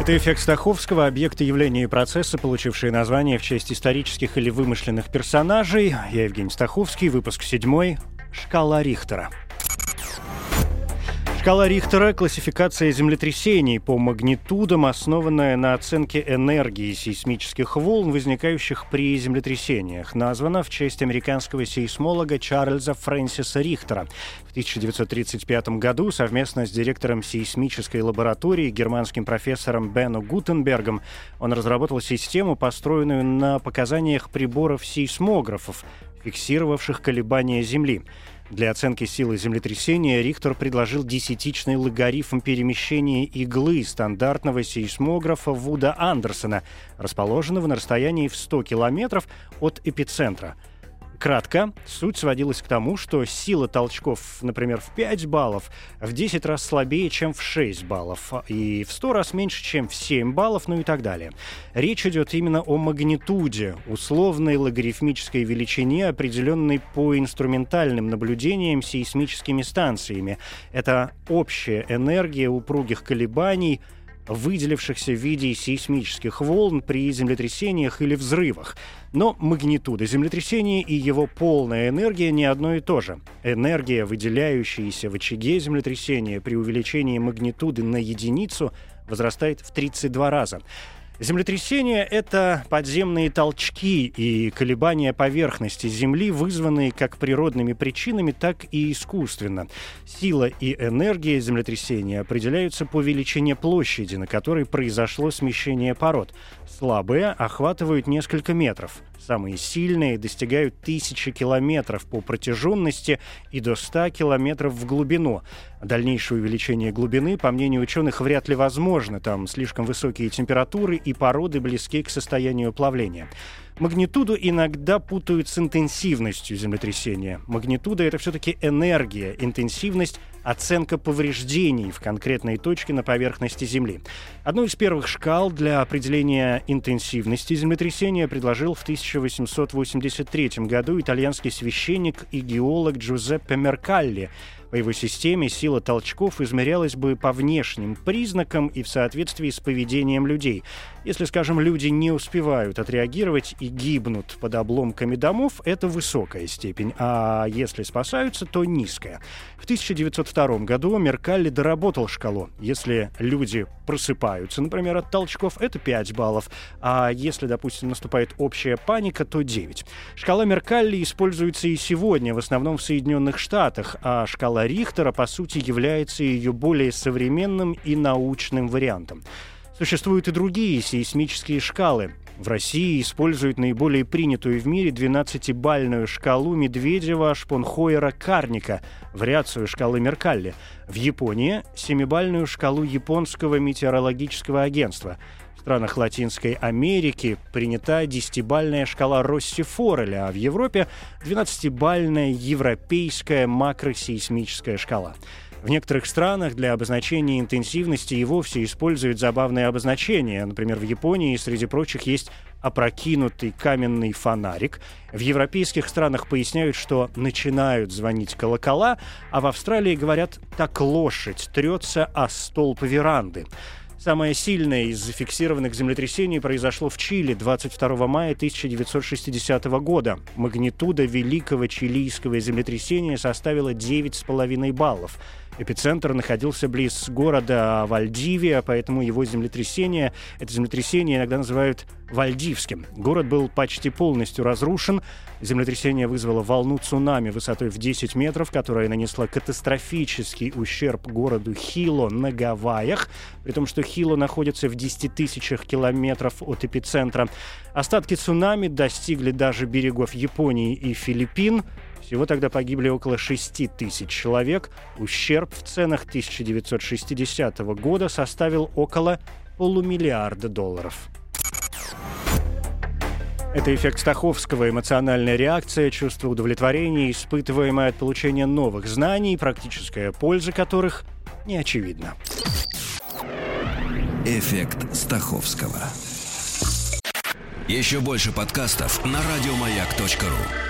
Это эффект Стаховского, объекты явления и процесса, получившие название в честь исторических или вымышленных персонажей. Я Евгений Стаховский, выпуск 7 «Шкала Рихтера». Шкала Рихтера – классификация землетрясений по магнитудам, основанная на оценке энергии сейсмических волн, возникающих при землетрясениях. Названа в честь американского сейсмолога Чарльза Фрэнсиса Рихтера. В 1935 году совместно с директором сейсмической лаборатории, германским профессором Бену Гутенбергом, он разработал систему, построенную на показаниях приборов сейсмографов, фиксировавших колебания Земли. Для оценки силы землетрясения Рихтер предложил десятичный логарифм перемещения иглы стандартного сейсмографа Вуда Андерсона, расположенного на расстоянии в 100 километров от эпицентра – Кратко, суть сводилась к тому, что сила толчков, например, в 5 баллов, в 10 раз слабее, чем в 6 баллов, и в 100 раз меньше, чем в 7 баллов, ну и так далее. Речь идет именно о магнитуде, условной логарифмической величине, определенной по инструментальным наблюдениям сейсмическими станциями. Это общая энергия упругих колебаний – выделившихся в виде сейсмических волн при землетрясениях или взрывах. Но магнитуда землетрясения и его полная энергия не одно и то же. Энергия, выделяющаяся в очаге землетрясения при увеличении магнитуды на единицу, возрастает в 32 раза. Землетрясения — это подземные толчки и колебания поверхности Земли, вызванные как природными причинами, так и искусственно. Сила и энергия землетрясения определяются по величине площади, на которой произошло смещение пород. Слабые охватывают несколько метров. Самые сильные достигают тысячи километров по протяженности и до 100 километров в глубину. Дальнейшее увеличение глубины, по мнению ученых, вряд ли возможно. Там слишком высокие температуры и породы близки к состоянию плавления. Магнитуду иногда путают с интенсивностью землетрясения. Магнитуда — это все-таки энергия, интенсивность — оценка повреждений в конкретной точке на поверхности Земли. Одну из первых шкал для определения интенсивности землетрясения предложил в 1883 году итальянский священник и геолог Джузеппе Меркалли — по его системе сила толчков измерялась бы по внешним признакам и в соответствии с поведением людей. Если, скажем, люди не успевают отреагировать и гибнут под обломками домов, это высокая степень, а если спасаются, то низкая. В 1902 году Меркалли доработал шкалу. Если люди просыпаются, например, от толчков, это 5 баллов, а если, допустим, наступает общая паника, то 9. Шкала Меркалли используется и сегодня, в основном в Соединенных Штатах, а шкала шкала Рихтера, по сути, является ее более современным и научным вариантом. Существуют и другие сейсмические шкалы. В России используют наиболее принятую в мире 12-бальную шкалу Медведева-Шпонхойера-Карника, вариацию шкалы Меркалли. В Японии – 7-бальную шкалу Японского метеорологического агентства – в странах Латинской Америки принята десятибальная шкала Росси-Фореля, а в Европе 12-бальная европейская макросейсмическая шкала. В некоторых странах для обозначения интенсивности и вовсе используют забавные обозначения. Например, в Японии, среди прочих, есть опрокинутый каменный фонарик. В европейских странах поясняют, что начинают звонить колокола, а в Австралии говорят «так лошадь трется о столб веранды». Самое сильное из зафиксированных землетрясений произошло в Чили 22 мая 1960 года. Магнитуда великого чилийского землетрясения составила 9,5 баллов. Эпицентр находился близ города Вальдивия, поэтому его землетрясение, это землетрясение иногда называют Вальдивским. Город был почти полностью разрушен. Землетрясение вызвало волну цунами высотой в 10 метров, которая нанесла катастрофический ущерб городу Хило на Гавайях, при том, что Хило находится в 10 тысячах километров от эпицентра. Остатки цунами достигли даже берегов Японии и Филиппин. Всего тогда погибли около 6 тысяч человек. Ущерб в ценах 1960 года составил около полумиллиарда долларов. Это эффект Стаховского, эмоциональная реакция, чувство удовлетворения, испытываемое от получения новых знаний, практическая польза которых не очевидна. Эффект Стаховского. Еще больше подкастов на радиомаяк.ру.